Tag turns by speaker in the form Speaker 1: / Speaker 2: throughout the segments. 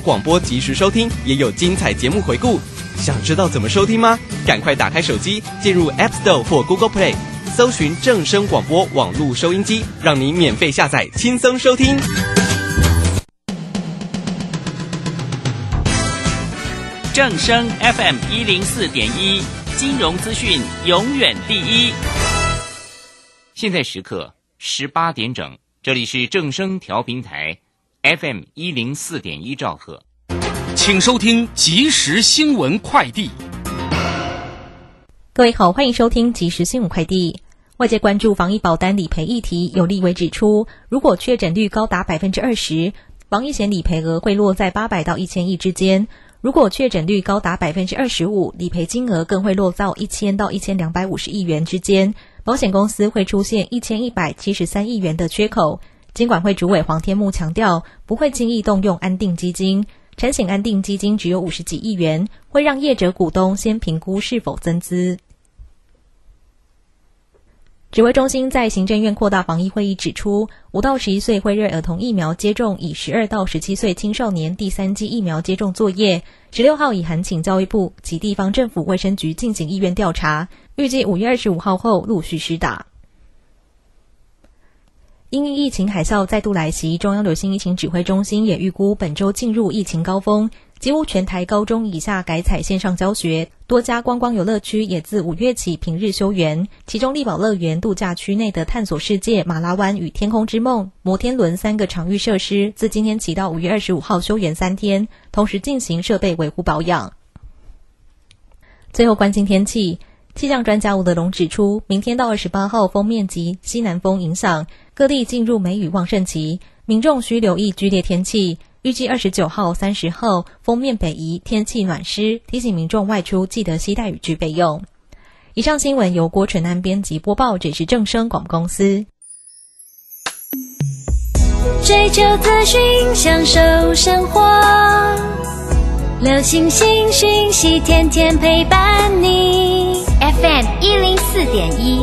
Speaker 1: 广播及时收听，也有精彩节目回顾。想知道怎么收听吗？赶快打开手机，进入 App Store 或 Google Play，搜寻正声广播网络收音机，让你免费下载，轻松收听。
Speaker 2: 正声 FM 一零四点一，金融资讯永远第一。现在时刻十八点整，这里是正声调频台 FM 一零四点一兆赫，
Speaker 3: 请收听即时新闻快递。
Speaker 4: 各位好，欢迎收听即时新闻快递。外界关注防疫保单理赔议题，有立委指出，如果确诊率高达百分之二十，防疫险理赔额会落在八百到一千亿之间。如果确诊率高达百分之二十五，理赔金额更会落到一千到一千两百五十亿元之间，保险公司会出现一千一百七十三亿元的缺口。金管会主委黄天木强调，不会轻易动用安定基金，产险安定基金只有五十几亿元，会让业者股东先评估是否增资。指挥中心在行政院扩大防疫会议指出，五到十一岁辉瑞儿童疫苗接种以十二到十七岁青少年第三剂疫苗接种作业，十六号已函请教育部及地方政府卫生局进行意愿调查，预计五月二十五号后陆续施打。因疫情海啸再度来袭，中央流行疫情指挥中心也预估本周进入疫情高峰，几乎全台高中以下改采线上教学，多家观光游乐区也自五月起平日休园。其中力宝乐园度假区内的探索世界、马拉湾与天空之梦、摩天轮三个场域设施，自今天起到五月二十五号休园三天，同时进行设备维护保养。最后关心天气。气象专家吴德龙指出，明天到二十八号，风面及西南风影响，各地进入梅雨旺盛期，民众需留意剧烈天气。预计二十九号、三十号封面北移，天气暖湿，提醒民众外出记得携带雨具备用。以上新闻由郭纯安编辑播报，这是正声广播公司。
Speaker 5: 追求资讯，享受生活，流星星讯息，天天陪伴你。FM 一零四点一，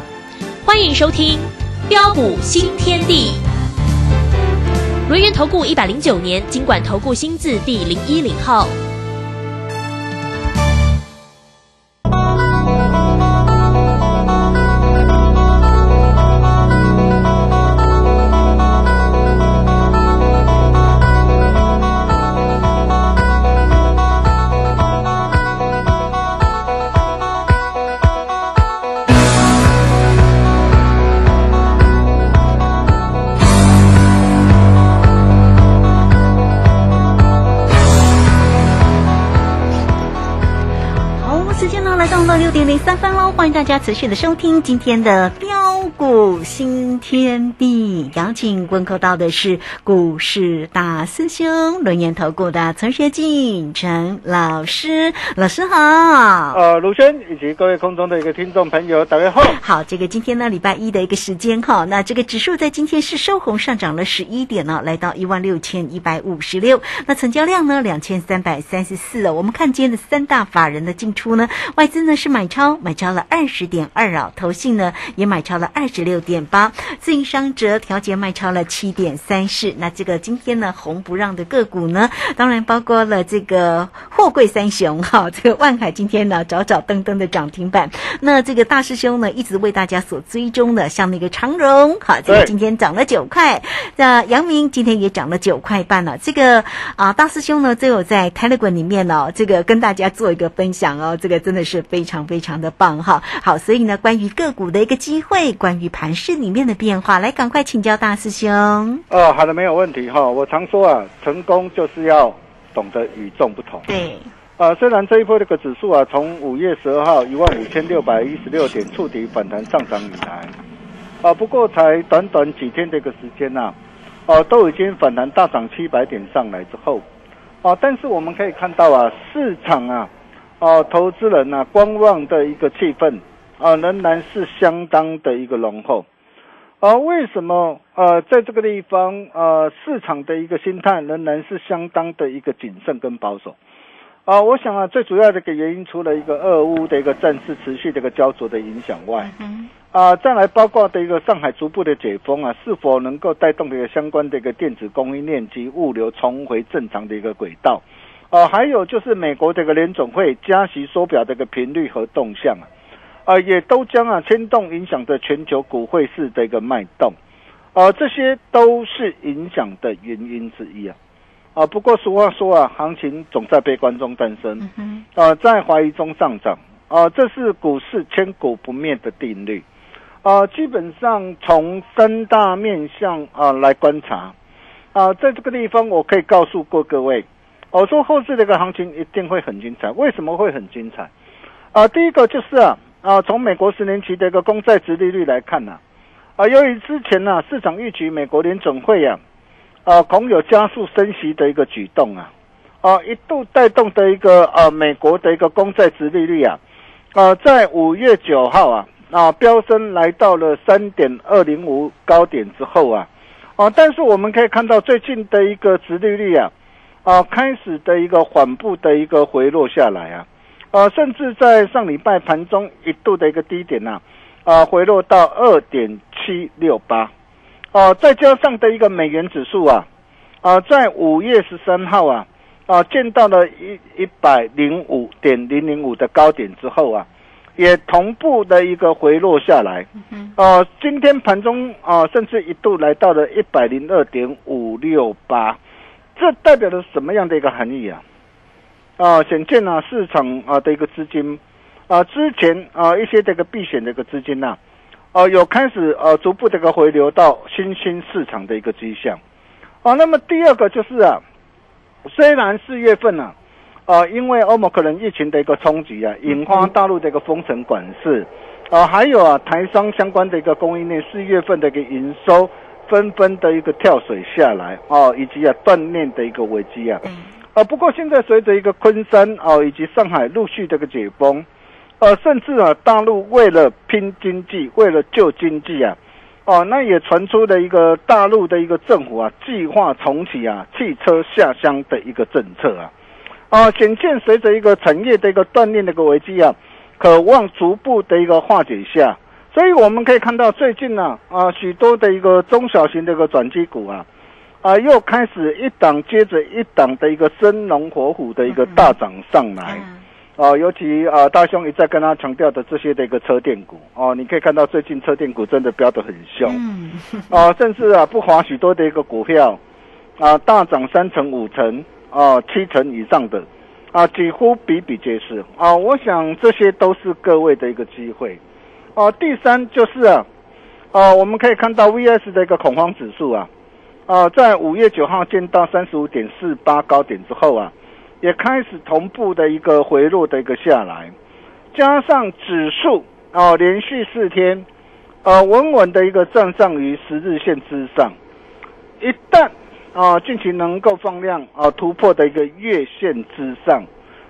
Speaker 6: 欢迎收听《标普新天地》。轮源投顾一百零九年经管投顾新字第零一零号。
Speaker 7: 欢迎大家持续的收听今天的股新天地，邀请问候到的是股市大师兄轮研投顾的陈学进陈老师，老师好。
Speaker 8: 呃，卢轩以及各位空中的一个听众朋友，大家好。
Speaker 7: 好，这个今天呢礼拜一的一个时间哈，那这个指数在今天是收红上涨了十一点呢，来到一万六千一百五十六，那成交量呢两千三百三十四哦。我们看今天的三大法人的进出呢，外资呢是买超买超了。二十点二啊，投信呢也买超了二二十六点八，自营商则调节卖超了七点三四。那这个今天呢，红不让的个股呢，当然包括了这个货柜三雄哈，这个万海今天呢早早登登的涨停板。那这个大师兄呢，一直为大家所追踪的，像那个长荣，好，这个今天涨了九块。那杨明今天也涨了九块半了。这个啊，大师兄呢，都有在 Telegram 里面哦，这个跟大家做一个分享哦，这个真的是非常非常的棒哈。好，所以呢，关于个股的一个机会，关于盘市里面的变化，来赶快请教大师兄。
Speaker 8: 哦，好的，没有问题哈。我常说啊，成功就是要懂得与众不同。
Speaker 7: 对。
Speaker 8: 啊，虽然这一波这个指数啊，从五月十二号一万五千六百一十六点触底反弹上涨以来，啊，不过才短短几天的一个时间呐，哦，都已经反弹大涨七百点上来之后，啊，但是我们可以看到啊，市场啊，啊，投资人呐，观望的一个气氛啊，仍然是相当的一个浓厚。啊，为什么呃，在这个地方呃，市场的一个心态仍然是相当的一个谨慎跟保守？啊，我想啊，最主要的一个原因，除了一个俄乌的一个战事持续的一个焦灼的影响外，啊，再来包括的一个上海逐步的解封啊，是否能够带动这个相关的一个电子供应链及物流重回正常的一个轨道？啊，还有就是美国这个联总会加息缩表的一个频率和动向啊，啊，也都将啊牵动影响着全球股汇市的一个脉动，啊，这些都是影响的原因之一啊。啊，不过俗话说啊，行情总在悲观中诞生，啊，在怀疑中上涨，啊，这是股市千古不灭的定律，啊，基本上从三大面向啊来观察，啊，在这个地方我可以告诉过各位，我说后市这个行情一定会很精彩，为什么会很精彩？啊，第一个就是啊，啊，从美国十年期的一个公债值利率来看呢，啊，由于之前呢市场预期美国联总会呀。啊，恐有加速升息的一个举动啊，啊，一度带动的一个啊，美国的一个公债值利率啊，啊，在五月九号啊，啊，飙升来到了三点二零五高点之后啊，啊，但是我们可以看到最近的一个值利率啊，啊，开始的一个缓步的一个回落下来啊，啊，甚至在上礼拜盘中一度的一个低点呐，啊，回落到二点七六八。哦，再加上的一个美元指数啊，啊，在五月十三号啊，啊，见到了一一百零五点零零五的高点之后啊，也同步的一个回落下来。哦，今天盘中啊，甚至一度来到了一百零二点五六八，这代表了什么样的一个含义啊？啊，显见呢，市场啊的一个资金啊，之前啊一些这个避险的一个资金呐。啊，有开始呃逐步这个回流到新兴市场的一个迹象，啊，那么第二个就是啊，虽然四月份呢，啊，因为欧盟可能疫情的一个冲击啊，引发大陆的一个封城管制，啊，还有啊台商相关的一个供应链四月份的一个营收纷纷的一个跳水下来，哦，以及啊断链的一个危机啊，啊，不过现在随着一个昆山啊以及上海陆续这个解封。呃，甚至啊，大陆为了拼经济，为了救经济啊，哦，那也传出了一个大陆的一个政府啊，计划重启啊汽车下乡的一个政策啊，啊，显见随着一个产业的一个断裂的一个危机啊，渴望逐步的一个化解下，所以我们可以看到最近呢，啊，许多的一个中小型的一个转机股啊，啊，又开始一档接着一档的一个生龙活虎的一个大涨上来。哦，尤其啊，大兄一再跟他强调的这些的一个车电股哦，你可以看到最近车电股真的飙得很凶，哦，甚至啊不乏许多的一个股票啊大涨三成、五成、啊七成以上的啊，几乎比比皆是啊。我想这些都是各位的一个机会哦。第三就是啊，啊我们可以看到 VS 的一个恐慌指数啊啊，在五月九号见到三十五点四八高点之后啊。也开始同步的一个回落的一个下来，加上指数啊连续四天，呃稳稳的一个站上于十日线之上，一旦啊近期能够放量啊突破的一个月线之上，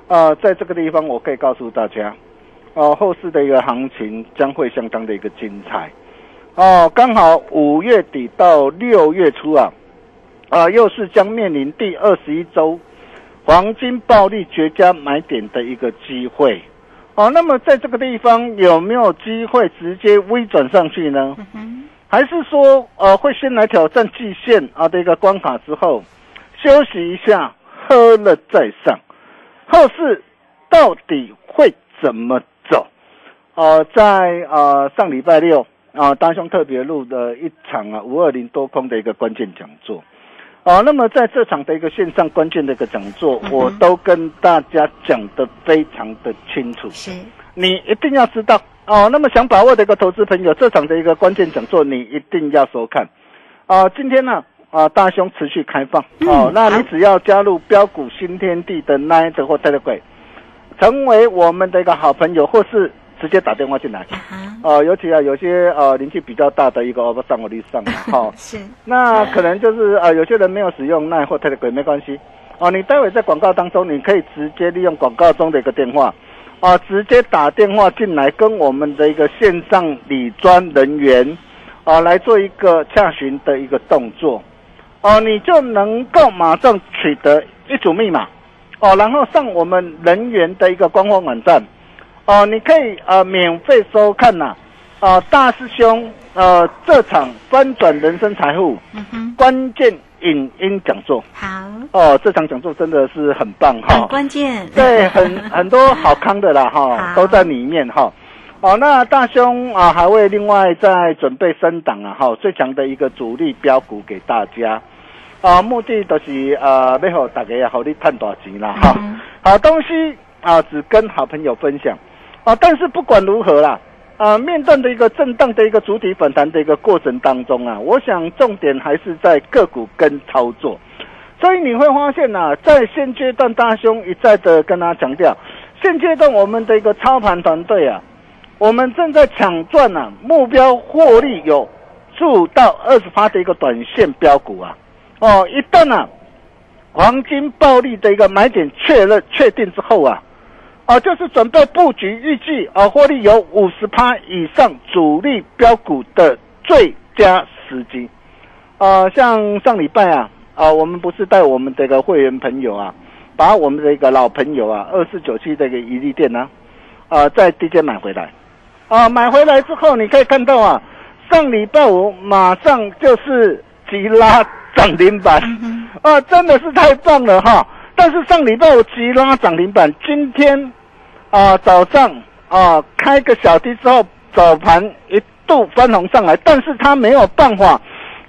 Speaker 8: 啊在这个地方我可以告诉大家，啊后市的一个行情将会相当的一个精彩，哦刚好五月底到六月初啊，啊又是将面临第二十一周。黄金暴利绝佳买点的一个机会，哦，那么在这个地方有没有机会直接微转上去呢？还是说呃会先来挑战季线啊的一个关卡之后休息一下，喝了再上？后市到底会怎么走？呃，在呃上礼拜六啊，大兄特别录的一场啊五二零多空的一个关键讲座。哦，那么在这场的一个线上关键的一个讲座，我都跟大家讲的非常的清楚。
Speaker 7: 是，
Speaker 8: 你一定要知道哦。那么想把握的一个投资朋友，这场的一个关键讲座，你一定要收看。啊，今天呢，啊，大兄持续开放哦。那你只要加入标股新天地的 Nine 或 Telegram，成为我们的一个好朋友，或是。直接打电话进来，哦，尤其啊，有些呃年纪比较大的一个哦不上我力上哈，
Speaker 7: 是，
Speaker 8: 那可能就是啊，有些人没有使用奈或特的鬼没关系，哦，你待会在广告当中，你可以直接利用广告中的一个电话，啊，直接打电话进来跟我们的一个线上理专人员，啊，来做一个洽询的一个动作，哦，你就能够马上取得一组密码，哦，然后上我们人员的一个官方网站。哦，你可以呃免费收看呐，啊大师兄呃这场翻转人生财富关键影音讲座，
Speaker 7: 好。
Speaker 8: 哦，这场讲座真的是很棒哈，
Speaker 7: 很关键，
Speaker 8: 对，很 很多好康的啦哈，都在里面哈。哦，那大兄啊还会另外再准备升档啊哈，最强的一个主力标股给大家，啊目的都是呃要好大家好你赚大钱啦哈，好东西啊只跟好朋友分享。啊，但是不管如何啦，啊，面对的一个震荡的一个主体反弹的一个过程当中啊，我想重点还是在个股跟操作，所以你会发现呐，在现阶段大兄一再的跟他强调，现阶段我们的一个操盘团队啊，我们正在抢赚呐，目标获利有数到二十八的一个短线标股啊，哦，一旦啊黄金暴利的一个买点确认确定之后啊。啊，就是准备布局，预计啊，获利有五十趴以上主力标股的最佳时机。啊，像上礼拜啊，啊，我们不是带我们这个会员朋友啊，把我们的一个老朋友啊，二四九七这个伊利店呢，啊，在低阶买回来。啊，买回来之后，你可以看到啊，上礼拜五马上就是急拉涨停板，啊，真的是太棒了哈！但是上礼拜五急拉涨停板，今天。啊，早上啊，开个小低之后，早盘一度翻红上来，但是它没有办法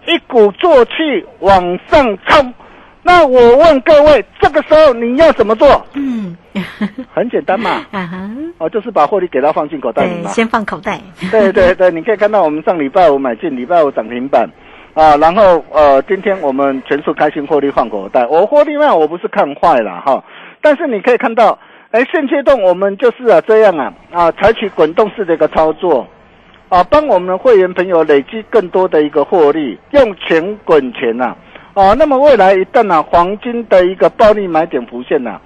Speaker 8: 一鼓作气往上冲。那我问各位，这个时候你要怎么做？嗯，很简单嘛，啊哈，哦，就是把获利给它放进口袋里嘛，
Speaker 7: 先放口袋。
Speaker 8: 对对对，你可以看到我们上礼拜五买进，礼拜五涨停板啊，然后呃，今天我们全数开心获利放口袋。我获利嘛，我不是看坏了哈，但是你可以看到。哎，现阶段我们就是啊这样啊啊，采取滚动式的一个操作，啊，帮我们的会员朋友累积更多的一个获利，用钱滚钱呐，啊，那么未来一旦啊黄金的一个暴利买点浮现呐，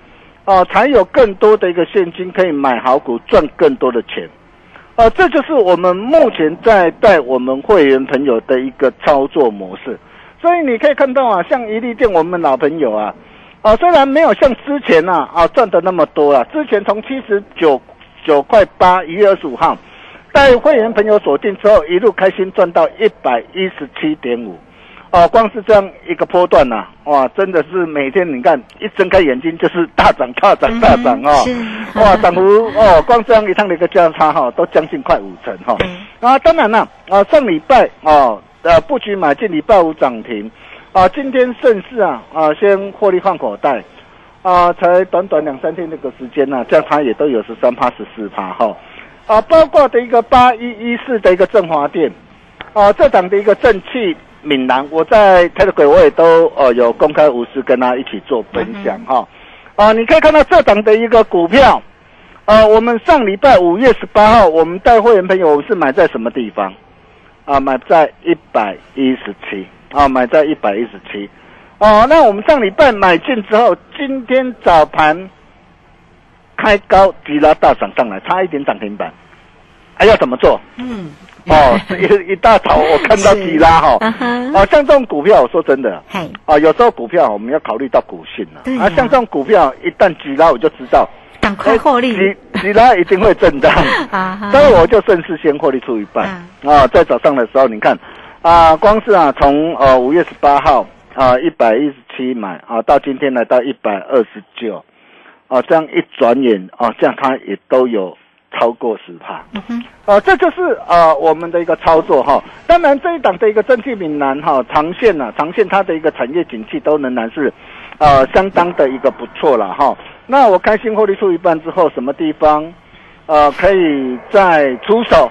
Speaker 8: 啊，才有更多的一个现金可以买好股，赚更多的钱，啊，这就是我们目前在带我们会员朋友的一个操作模式，所以你可以看到啊，像一利店我们老朋友啊。啊，虽然没有像之前呐啊赚的那么多了，之前从七十九九块八一月二十五号带会员朋友锁定之后，一路开心赚到一百一十七点五，哦，光是这样一个波段呐，哇，真的是每天你看一睁开眼睛就是大涨大涨大涨哦，哇，涨幅哦，光这样一趟的一个价差哈，都将近快五成哈，啊，当然了，啊，上礼拜哦，呃，布局买进礼拜五涨停。啊，今天盛世啊啊，先获利放口袋，啊，才短短两三天这个时间呢，这样它也都有十三趴、十四趴哈，啊，包括的一个八一一四的一个振华店，啊，这档的一个正气闽南，我在 Telegram 我也都呃有公开无私跟他一起做分享哈，啊，你可以看到这档的一个股票，啊，我们上礼拜五月十八号，我们带会员朋友是买在什么地方？啊，买在一百一十七。啊，买在一百一十七，哦，那我们上礼拜买进之后，今天早盘开高急拉大涨上来，差一点涨停板，还要怎么做？嗯，哦，一一大早我看到急拉哈，哦，像这种股票，我说真的，啊，有时候股票我们要考虑到股性了，啊，像这种股票一旦急拉，我就知道
Speaker 7: 赶快获利，
Speaker 8: 急起拉一定会震荡，
Speaker 7: 啊哈。
Speaker 8: 所以我就顺势先获利出一半。啊，在早上的时候，你看啊，光是啊从呃五月十八号啊一百一十七买啊，到今天来到一百二十九，啊，这样一转眼啊，这样它也都有超过十帕。啊，这就是啊我们的一个操作哈。当然这一档的一个真气闽南哈，长线呢、长线它的一个产业景气都仍然是呃相当的一个不错了哈。那我开心获利出一半之后，什么地方呃可以再出手？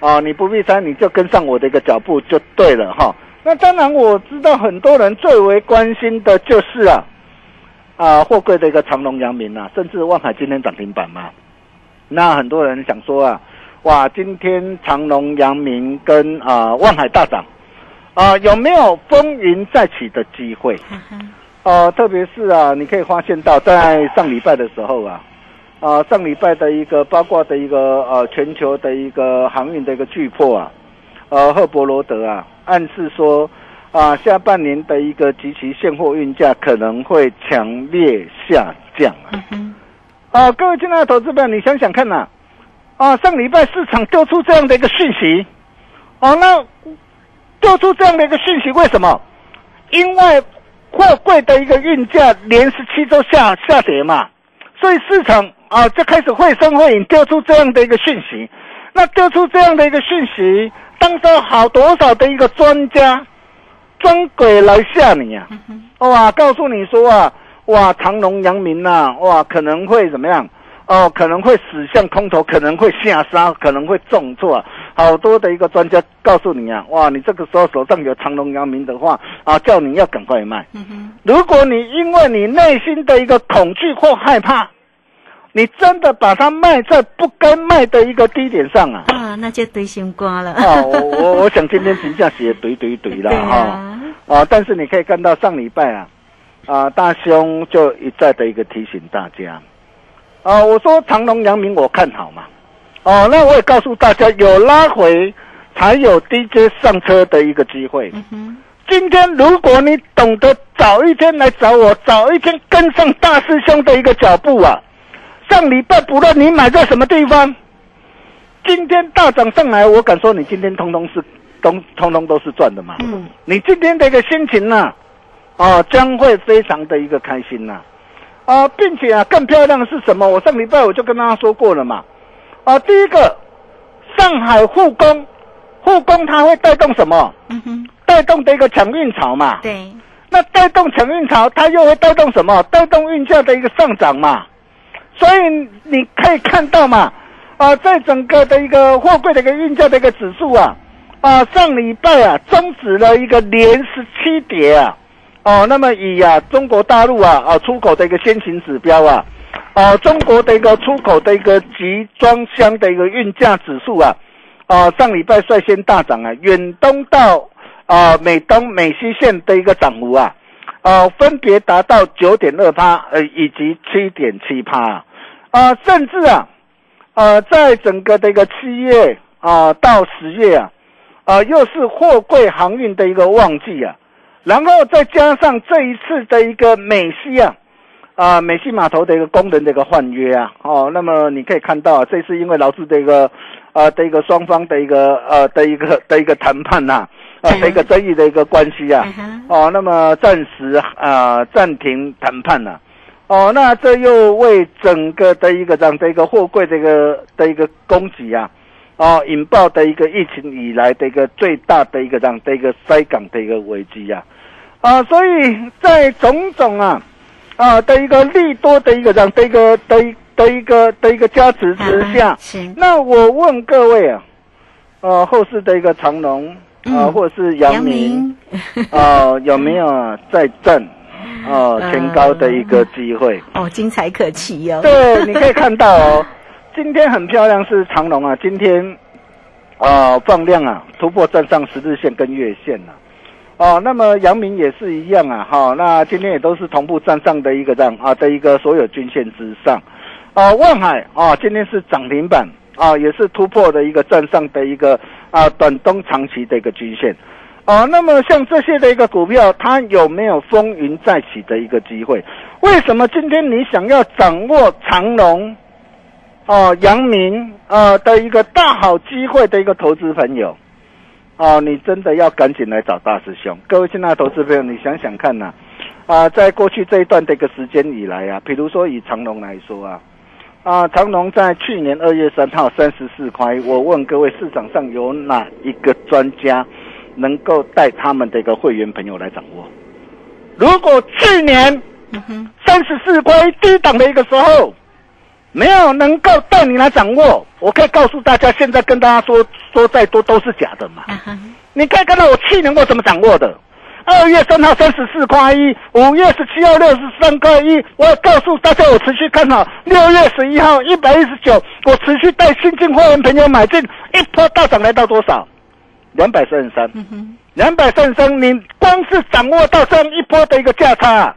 Speaker 8: 啊，你不必猜，你就跟上我的一个脚步就对了哈。那当然我知道很多人最为关心的就是啊啊货柜的一个长隆、阳明啊，甚至万海今天涨停板嘛。那很多人想说啊，哇，今天长隆、阳明跟啊、万海大涨，啊、有没有风云再起的机会？呃，特别是啊，你可以发现到在上礼拜的时候啊，啊、上礼拜的一个八卦的一个呃全球的一个航运的一个巨破啊，呃赫伯罗德啊，暗示说啊、下半年的一个及其现货运价可能会强烈下降啊。啊，各位亲爱的投资者，你想想看呐、啊，上礼拜市场丢出这样的一个讯息，哦、那丢出这样的一个讯息，为什么？因为货柜的一个运价连十七周下下跌嘛，所以市场啊就开始会声会影丢出这样的一个讯息。那丢出这样的一个讯息，当时好多少的一个专家专鬼来吓你啊！哇，告诉你说啊，哇，长隆、阳明呐，哇，可能会怎么样？哦，可能会死向空头，可能会下杀，可能会重挫啊。好多的一个专家告诉你啊，哇，你这个时候手上有长隆、阳明的话啊，叫你要赶快卖。如果你因为你内心的一个恐惧或害怕，你真的把它卖在不该卖的一个低点上啊，
Speaker 7: 啊，那就堆心瓜了。
Speaker 8: 啊，我我我想今天评价写堆堆堆了哈。
Speaker 7: 啊，
Speaker 8: 啊，但是你可以看到上礼拜啊，啊，大兄就一再的一个提醒大家，啊，我说长隆、阳明我看好嘛，哦、那我也告诉大家，有拉回才有 DJ 上车的一个机会。今天如果你懂得早一天来找我，早一天跟上大师兄的一个脚步啊，上礼拜不论你买在什么地方，今天大涨上来，我敢说你今天通通是通通通都是赚的嘛。
Speaker 7: 嗯，
Speaker 8: 你今天的一个心情呢、啊，将会非常的一个开心呐、啊，并且啊，更漂亮的是什么？我上礼拜我就跟大家说过了嘛，啊，第一个，上海护工，护工它会带动什么？
Speaker 7: 嗯哼，
Speaker 8: 带动的一个抢运潮嘛。
Speaker 7: 对，
Speaker 8: 那带动抢运潮，它又会带动什么？带动运价的一个上涨嘛。所以你可以看到嘛，啊，在整个的一个货柜的一个运价的一个指数啊，啊，上礼拜啊终止了一个连十七跌啊，哦，那么以啊中国大陆啊啊出口的一个先行指标啊，啊中国的一个出口的一个集装箱的一个运价指数啊，啊上礼拜率先大涨啊，远东到啊美东美西线的一个涨幅啊。啊，分别达到九点二趴，呃，以及七点七趴，啊，甚至啊，呃，在整个的一个七月啊、到十月啊，啊，又是货柜航运的一个旺季啊，然后再加上这一次的一个美西啊，啊，美西码头的一个工人的一个换约啊，哦，那么你可以看到啊，这次因为劳资的一个呃的一个双方的一个呃的一个 的一个谈判呐、啊，的一个争议的一个关系啊，哦，那么暂时啊暂停谈判了、哦，那这又为整个的一个这样的一个货柜的一个的一个供给啊，哦，引爆的一个疫情以来的一个最大的一个这样的一个塞港的一个危机啊，啊，所以在种种啊啊的一个利多的一个这样的一个的一的一个的一个加持之下
Speaker 7: 啊，
Speaker 8: 那我问各位啊，呃，后市的一个长隆啊、
Speaker 7: 嗯
Speaker 8: 或者是阳明。啊，有没有再挣哦
Speaker 7: 嗯
Speaker 8: 前高的一个机会？
Speaker 7: 哦，精彩可期哦。
Speaker 8: 对，你可以看到哦，今天很漂亮是长隆啊，今天啊放量啊突破站上十日线跟月线了、哦，那么阳明也是一样啊，哈、那今天也都是同步站上的一个这样啊的一个所有均线之上，啊，万海啊今天是涨停板啊，也是突破的一个站上的一个啊短中长期的一个均线。哦，那么像这些的一个股票，它有没有风云再起的一个机会？为什么今天你想要掌握长隆？哦，阳明呃的一个大好机会的一个投资朋友，哦，你真的要赶紧来找大师兄。各位现在的投资朋友，你想想看呐、啊，在过去这一段的一个时间以来啊，比如说以长隆来说啊，啊，长隆在去年二月三号三十四块，我问各位，市场上有哪一个专家能够带他们的一个会员朋友来掌握？如果去年三十四块低档的一个时候，没有能够带你来掌握，我可以告诉大家，现在跟大家说说再多都是假的嘛。你可以看到我去年我怎么掌握的。二月三号三十四块一，五月十七号六十三块一，我也告诉大家我持续看好。六月十一号一百一十九，我持续带新进会员朋友买进，一波大涨来到多少？两百三十三。两百三十三，你光是掌握到这样一波的一个价差，啊，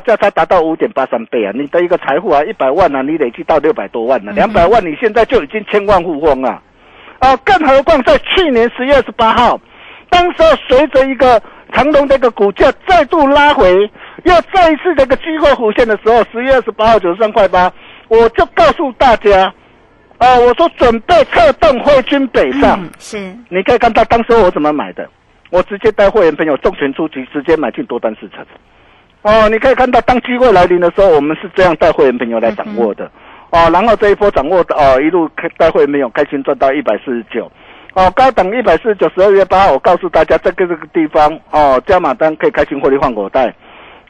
Speaker 8: 价差达到五点八三倍啊！你的一个财富啊，一百万啊，你累计到六百多万了、两百万你现在就已经千万富翁啊！啊，更何况在去年十月二十八号，当时候随着一个长隆的一个股价再度拉回，又再一次这个机会浮现的时候，十月二十八号九十三块八，我就告诉大家，啊，我说准备策动挥军北上。
Speaker 7: 嗯，是，
Speaker 8: 你可以看到当时我怎么买的，我直接带会员朋友重拳出击，直接买进多单四成。哦，你可以看到当机会来临的时候，我们是这样带会员朋友来掌握的。哦，然后这一波掌握的哦，一路开带会员朋友开心赚到一百四十九。哦，高档一百四十九，十二月八号我告诉大家，这个这个地方哦，加码单可以开心获利换口袋。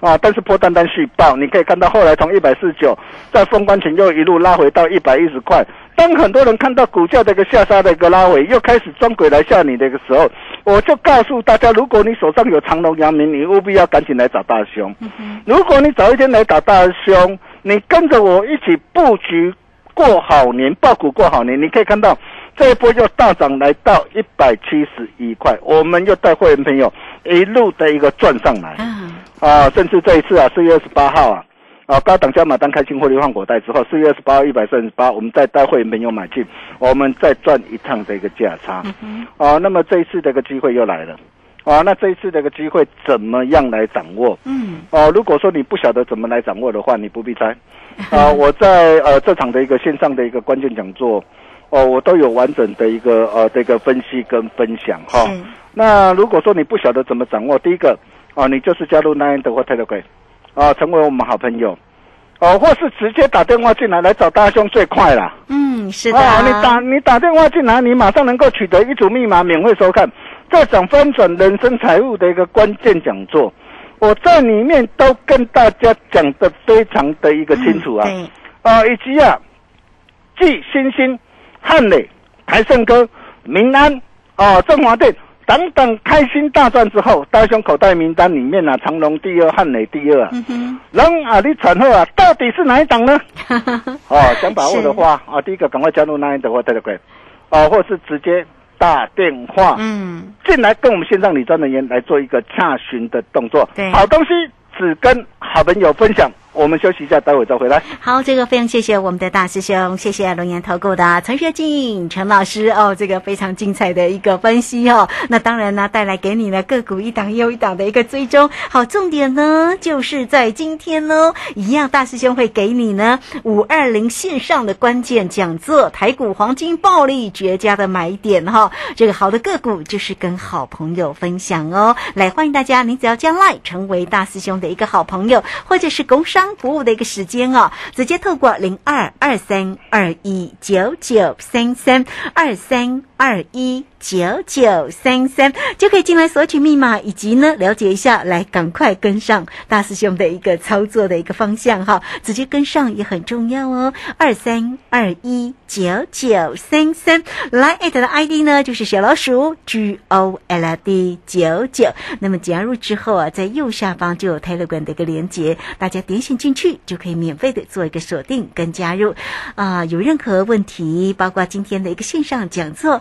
Speaker 8: 啊，但是破单单续报，你可以看到后来从一百四十九，在封关前又一路拉回到一百一十块。当很多人看到股价的一个下杀的一个拉回，又开始装鬼来吓你的一个时候，我就告诉大家，如果你手上有长隆、阳明，你务必要赶紧来找大兄。如果你早一天来找大兄，你跟着我一起布局过好年，爆股过好年，你可以看到这一波又大涨来到一百七十一块，我们又带会员朋友一路的一个赚上来。
Speaker 7: 啊，
Speaker 8: 啊，甚至这一次啊，四月二十八号啊，啊，高档加码单开新获利换口袋之后，四月二十八号一百三十八，我们再带会员朋友买进，我们再赚一趟的一个价差。啊，那么这一次的一个机会又来了。啊，那这一次的一个机会怎么样来掌握？
Speaker 7: 嗯，
Speaker 8: 哦、如果说你不晓得怎么来掌握的话，你不必猜。啊、我在呃这场的一个线上的一个关键讲座，哦，我都有完整的一个呃这个分析跟分享哈。
Speaker 7: 是，
Speaker 8: 那如果说你不晓得怎么掌握，第一个啊，你就是加入 Nine 的或 Telegram 啊，成为我们好朋友。哦，或是直接打电话进来来找大兄最快啦。
Speaker 7: 嗯，是的，
Speaker 8: 哦，你打你打电话进来，你马上能够取得一组密码，免费收看这场翻转人生财务的一个关键讲座。我在里面都跟大家讲的非常的一个清楚啊。
Speaker 7: 嗯，
Speaker 8: 啊，以及啊，继星星、汉磊、台盛哥、民安啊、振华电等等开心大赚之后，大兄口袋名单里面啊、长隆第二，汉磊第二啊。
Speaker 7: 嗯哼，
Speaker 8: 人啊，你产后啊，到底是哪一档呢？哦，想把握的话啊，第一个赶快加入 Nine 的或 Telegram，啊，或是直接打电话
Speaker 7: 嗯，
Speaker 8: 进来跟我们线上理专人员来做一个洽询的动作。
Speaker 7: 对
Speaker 8: 好东西只跟好朋友分享。我们休息一下，待会再回来。
Speaker 7: 好，这个非常谢谢我们的大师兄，谢谢龙岩投顾的陈学进陈老师哦，这个非常精彩的一个分析哦。那当然呢，带来给你呢个股一档又一档的一个追踪。好，重点呢就是在今天呢，一样大师兄会给你呢五二零线上的关键讲座，台股黄金暴利绝佳的买点哈、这个好的个股就是跟好朋友分享哦。来，欢迎大家，您只要将来成为大师兄的一个好朋友，或者是工商服务的一个时间哦，直接透过零二二三二一九九三三二三二一。九九三三就可以进来索取密码，以及呢了解一下，来赶快跟上大师兄的一个操作的一个方向哈，直接跟上也很重要哦。二三二一九九三三，来艾特的 ID 呢就是小老鼠 G O L D 九九，那么加入之后啊，在右下方就有 Telegram 的一个连接，大家点选进去就可以免费的做一个锁定跟加入啊、有任何问题，包括今天的一个线上讲座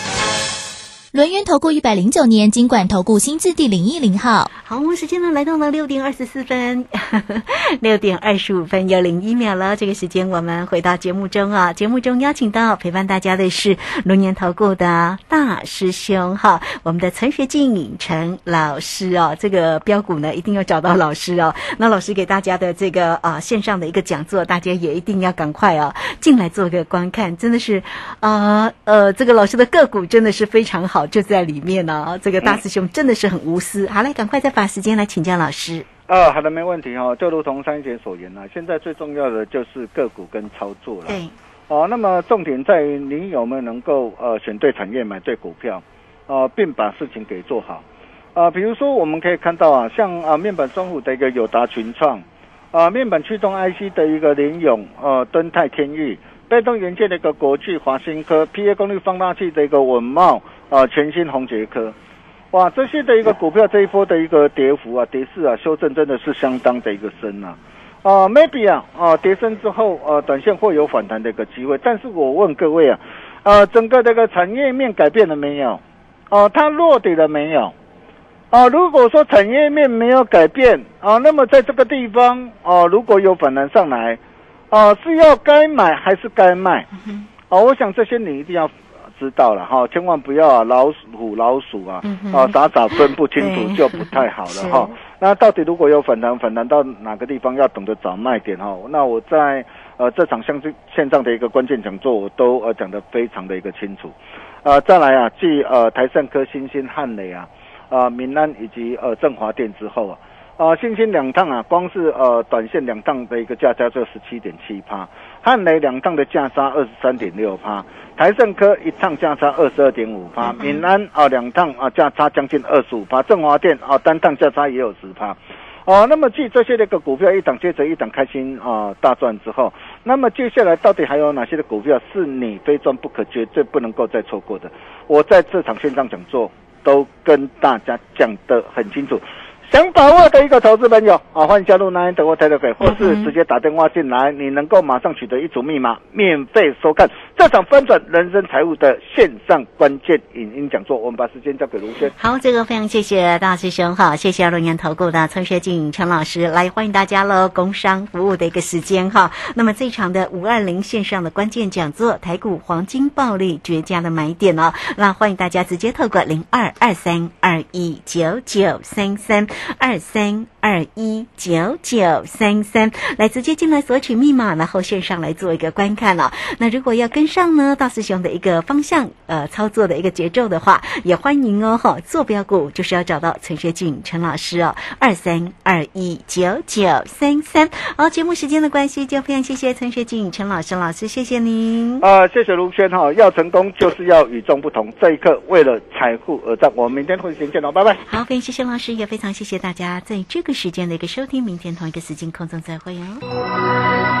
Speaker 9: 轮源投顾一百零九年金管投顾新字第零一零号。
Speaker 7: 好，我们时间呢来到了六点二十四分，六点二十五分又零一秒了。这个时间我们回到节目中啊，节目中邀请到陪伴大家的是轮源投顾的大师兄哈，我们的陈学进陈老师哦。这个标股呢一定要找到老师哦。那老师给大家的这个啊线上的一个讲座，大家也一定要赶快啊进来做个观看，真的是啊呃这个老师的个股真的是非常好，就在里面呢、这个大师兄真的是很无私。好嘞，赶快再把时间来请教老师。
Speaker 8: 啊，好的，没问题哈、哦。就如同三姐所言啊，现在最重要的就是个股跟操作了。
Speaker 7: 对，
Speaker 8: 哦，那么重点在于你有没有能够呃选对产业、买对股票，呃，并把事情给做好。啊、比如说我们可以看到啊，像啊面板双虎的一个友达群创，啊面板驱动 IC 的一个联咏，呃敦泰天域，被动元件的一个国巨华新科，PA 功率放大器的一个稳茂，啊全新红杰科。哇，这些的一个股票这一波的一个跌幅啊，跌势啊，修正真的是相当的一个深啊。啊、m a y b e 啊，啊，跌升之后，呃，短线会有反弹的一个机会。但是我问各位啊，呃，整个这个产业面改变了没有？哦、它落底了没有？啊、如果说产业面没有改变啊、那么在这个地方啊、如果有反弹上来，啊、是要该买还是该卖？哦、我想这些你一定要知道了哈，千万不要啊老虎老鼠啊，啊傻傻分不清楚就不太好了 哈。那到底如果有反弹，反弹到哪个地方要懂得找卖点哈？那我在呃这场相对线上的一个关键讲座，我都呃讲得非常的一个清楚。呃，再来啊，继呃台盛科、新兴、汉磊啊、呃民安以及呃振华电之后啊。啊，新兴两趟啊，光是呃短线两趟的一个价差就十七点七趴，汉雷两趟的价差二十三点六趴，台盛科一趟价差二十二点五趴，闽安啊两趟啊价差将近二十五趴，振华电啊单趟价差也有十趴。哦，那么继这些的一个股票一档接着一档开心啊、大赚之后，那么接下来到底还有哪些的股票是你非赚不可、绝对不能够再错过的？我在这场线上讲座都跟大家讲得很清楚。想把握的一个投资朋友啊，欢迎加入南安德国 Telegram，或是直接打电话进来，你能够马上取得一组密码，免费收看这场翻转人生财务的线上关键影音讲座。我们把时间交给卢轩。
Speaker 7: 好，这个非常谢谢大师兄哈，谢谢龙岩投顾的陈学进陈老师来欢迎大家喽，工商服务的一个时间哈。那么这场的五二零线上的关键讲座，台股黄金暴利绝佳的买点哦，那欢迎大家直接透过零二二三二一九九三三二三二一九九三三来直接进来索取密码，然后线上来做一个观看哦。那如果要跟上呢，大师兄的一个方向呃操作的一个节奏的话，也欢迎哦哈。坐标股就是要找到陈学进陈老师哦，二三二一九九三三。好，节目时间的关系，就非常谢谢陈学进陈老师老师，谢谢您。
Speaker 8: 啊、谢谢卢轩哈，要成功就是要与众不同，这一刻为了财富而战。我们明天会见见喽，拜拜。
Speaker 7: 好，非常谢谢老师，也非常谢谢大家在这个时间的一个收听，明天同一个时间空中再会哦。